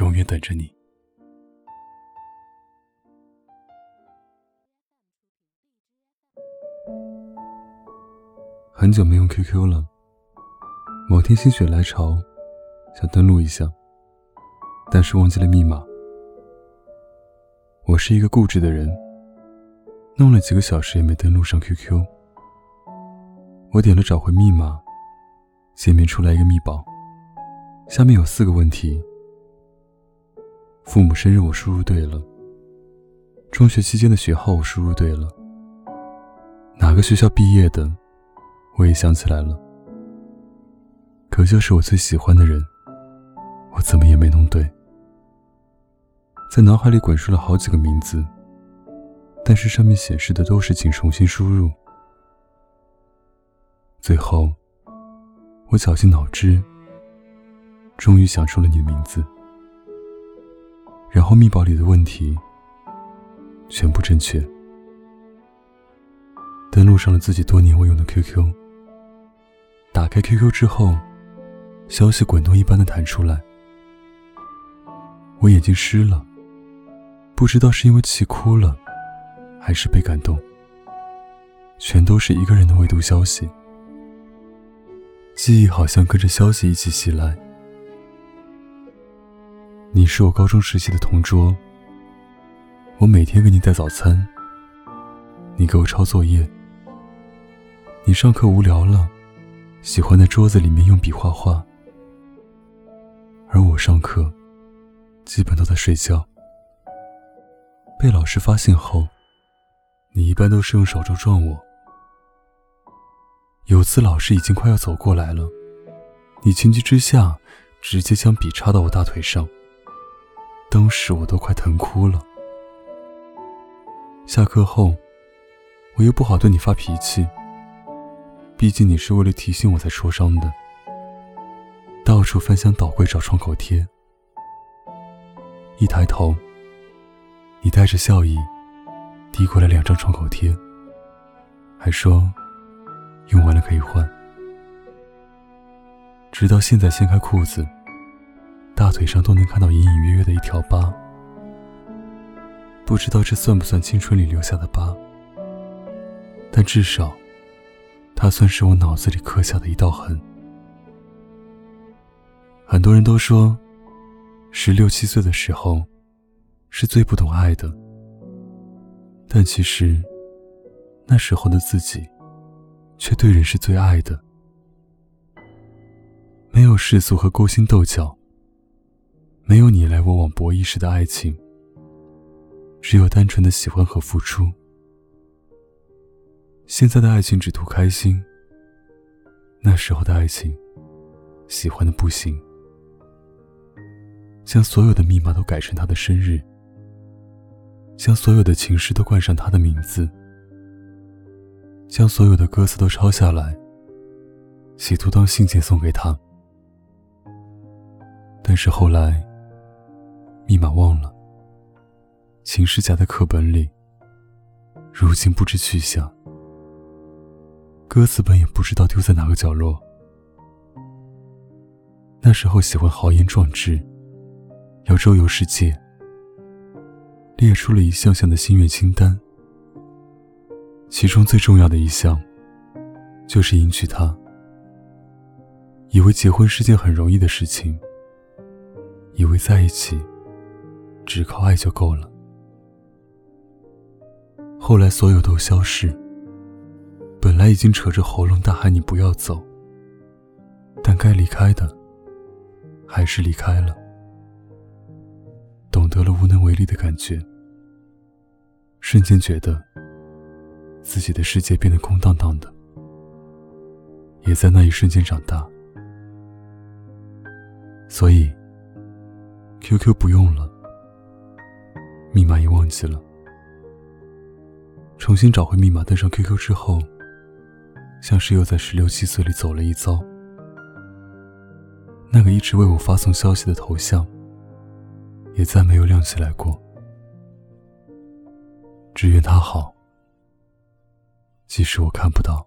永远等着你。很久没用 QQ 了，某天心血来潮，想登录一下，但是忘记了密码。我是一个固执的人，弄了几个小时也没登录上 QQ。我点了找回密码，界面出来一个密保，下面有四个问题：父母生日我输入对了，中学期间的学号我输入对了，哪个学校毕业的，我也想起来了。可就是我最喜欢的人，我怎么也没弄对。在脑海里滚出了好几个名字，但是上面显示的都是请重新输入。最后，我绞尽脑汁，终于想出了你的名字。然后密保里的问题全部正确。登录上了自己多年未用的 QQ，打开 QQ 之后，消息滚动一般的弹出来，我眼睛湿了。不知道是因为气哭了，还是被感动，全都是一个人的未读消息。记忆好像跟着消息一起袭来。你是我高中时期的同桌，我每天给你带早餐，你给我抄作业。你上课无聊了，喜欢在桌子里面用笔画画，而我上课基本都在睡觉。被老师发现后，你一般都是用手肘撞我。有次老师已经快要走过来了，你情急之下直接将笔插到我大腿上，当时我都快疼哭了。下课后，我又不好对你发脾气，毕竟你是为了提醒我才戳伤的，到处翻箱倒柜找创口贴，一抬头。你带着笑意递过来两张创口贴，还说用完了可以换。直到现在掀开裤子，大腿上都能看到隐隐约约的一条疤，不知道这算不算青春里留下的疤，但至少，它算是我脑子里刻下的一道痕。很多人都说，十六七岁的时候。是最不懂爱的，但其实，那时候的自己，却对人是最爱的。没有世俗和勾心斗角，没有你来我往博弈式的爱情，只有单纯的喜欢和付出。现在的爱情只图开心，那时候的爱情，喜欢的不行，将所有的密码都改成他的生日。将所有的情诗都冠上他的名字，将所有的歌词都抄下来，企图当信件送给他。但是后来，密码忘了，情诗夹在课本里，如今不知去向，歌词本也不知道丢在哪个角落。那时候喜欢豪言壮志，要周游世界。列出了一项项的心愿清单，其中最重要的一项，就是迎娶她。以为结婚是件很容易的事情，以为在一起，只靠爱就够了。后来所有都消逝，本来已经扯着喉咙大喊你不要走，但该离开的，还是离开了。懂得了无能为力的感觉，瞬间觉得自己的世界变得空荡荡的，也在那一瞬间长大。所以，QQ 不用了，密码也忘记了。重新找回密码，登上 QQ 之后，像是又在十六七岁里走了一遭。那个一直为我发送消息的头像，也再没有亮起来过。只愿他好，即使我看不到。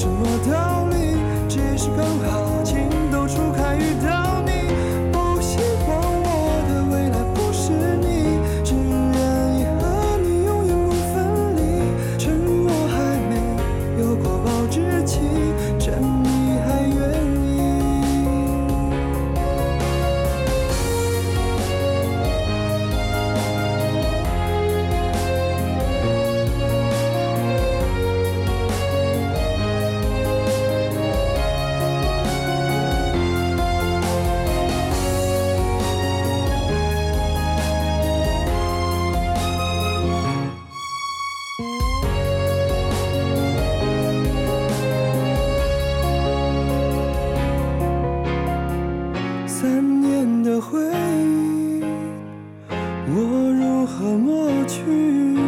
什么道理，只是刚好情窦初开遇到如何抹去？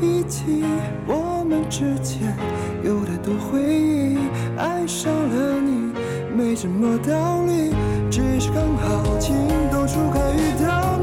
一起？我们之间有太多回忆，爱上了你，没什么道理，只是刚好情窦初开遇到